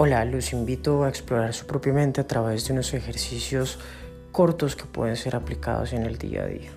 Hola, los invito a explorar su propia mente a través de unos ejercicios cortos que pueden ser aplicados en el día a día.